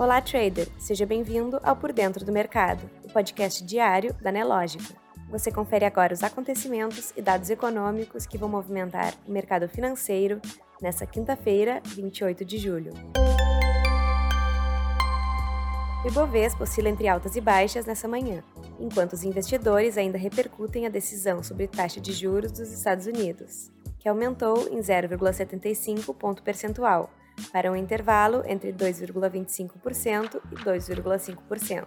Olá, trader! Seja bem-vindo ao Por Dentro do Mercado, o podcast diário da Nelógica. Você confere agora os acontecimentos e dados econômicos que vão movimentar o mercado financeiro nesta quinta-feira, 28 de julho. O Ibovespa oscila entre altas e baixas nessa manhã, enquanto os investidores ainda repercutem a decisão sobre taxa de juros dos Estados Unidos, que aumentou em 0,75 ponto percentual, para um intervalo entre 2,25% e 2,5%.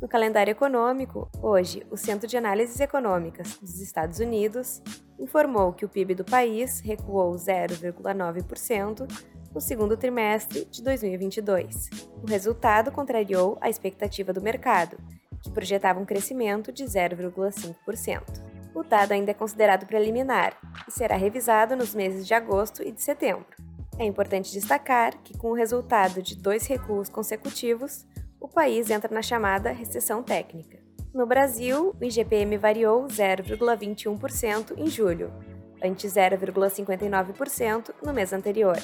No calendário econômico, hoje, o Centro de Análises Econômicas dos Estados Unidos informou que o PIB do país recuou 0,9% no segundo trimestre de 2022. O resultado contrariou a expectativa do mercado, que projetava um crescimento de 0,5%. O dado ainda é considerado preliminar e será revisado nos meses de agosto e de setembro. É importante destacar que, com o resultado de dois recuos consecutivos, o país entra na chamada recessão técnica. No Brasil, o IGPM variou 0,21% em julho, ante 0,59% no mês anterior.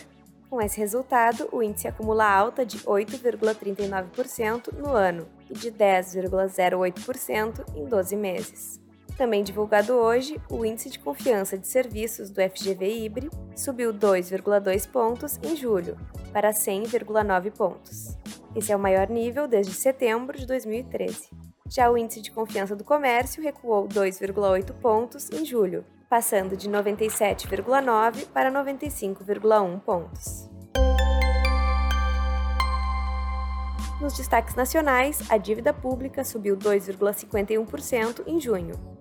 Com esse resultado, o índice acumula alta de 8,39% no ano e de 10,08% em 12 meses. Também divulgado hoje, o índice de confiança de serviços do FGV Ibre subiu 2,2 pontos em julho, para 100,9 pontos. Esse é o maior nível desde setembro de 2013. Já o índice de confiança do comércio recuou 2,8 pontos em julho, passando de 97,9 para 95,1 pontos. Nos destaques nacionais, a dívida pública subiu 2,51% em junho,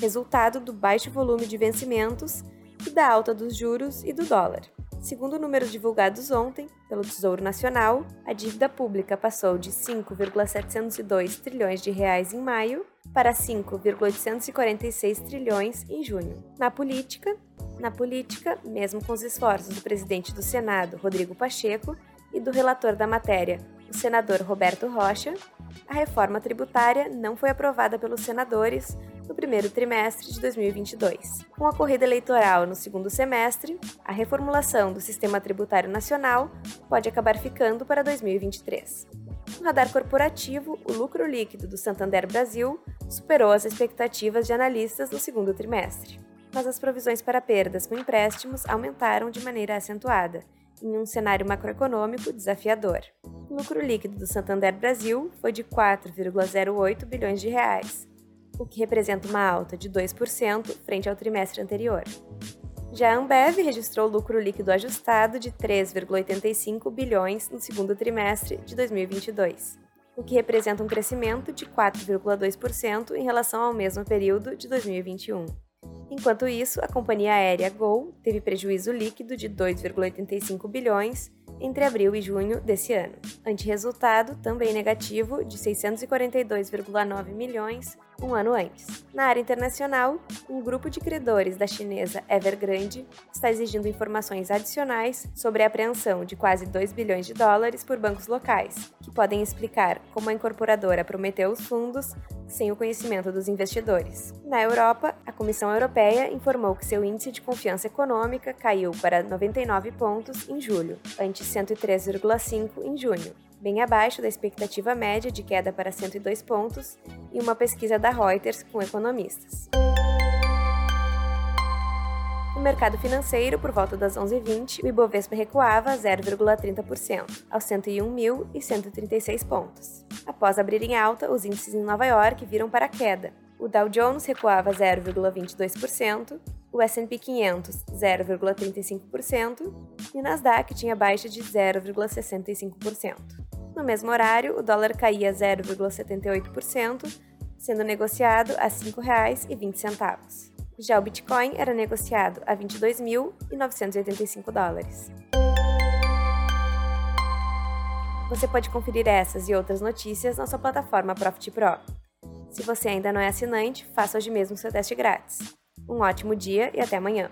resultado do baixo volume de vencimentos e da alta dos juros e do dólar. Segundo números divulgados ontem pelo Tesouro Nacional, a dívida pública passou de 5,702 trilhões de reais em maio para 5,846 trilhões em junho. Na política, na política, mesmo com os esforços do presidente do Senado, Rodrigo Pacheco, e do relator da matéria, o senador Roberto Rocha, a reforma tributária não foi aprovada pelos senadores no primeiro trimestre de 2022. Com a corrida eleitoral no segundo semestre, a reformulação do sistema tributário nacional pode acabar ficando para 2023. No radar corporativo, o lucro líquido do Santander Brasil superou as expectativas de analistas no segundo trimestre. Mas as provisões para perdas com empréstimos aumentaram de maneira acentuada, em um cenário macroeconômico desafiador. O lucro líquido do Santander Brasil foi de 4,08 bilhões de reais, o que representa uma alta de 2% frente ao trimestre anterior. Já a Ambev registrou lucro líquido ajustado de 3,85 bilhões no segundo trimestre de 2022, o que representa um crescimento de 4,2% em relação ao mesmo período de 2021. Enquanto isso, a companhia aérea Gol teve prejuízo líquido de 2,85 bilhões entre abril e junho desse ano, ante resultado também negativo de 642,9 milhões um ano antes. Na área internacional, um grupo de credores da chinesa Evergrande está exigindo informações adicionais sobre a apreensão de quase 2 bilhões de dólares por bancos locais, que podem explicar como a incorporadora prometeu os fundos sem o conhecimento dos investidores. Na Europa, a Comissão Europeia informou que seu índice de confiança econômica caiu para 99 pontos em julho, ante 103,5 em junho, bem abaixo da expectativa média de queda para 102 pontos e uma pesquisa da Reuters com economistas. No mercado financeiro, por volta das 11h20, o Ibovespa recuava 0,30%, aos 101.136 pontos. Após abrir em alta, os índices em Nova York viram para a queda. O Dow Jones recuava 0,22%, o S&P 500 0,35% e o Nasdaq tinha baixa de 0,65%. No mesmo horário, o dólar caía 0,78%, sendo negociado a R$ 5,20. Já o Bitcoin era negociado a 22.985 dólares. Você pode conferir essas e outras notícias na sua plataforma Profit Pro. Se você ainda não é assinante, faça hoje mesmo seu teste grátis. Um ótimo dia e até amanhã!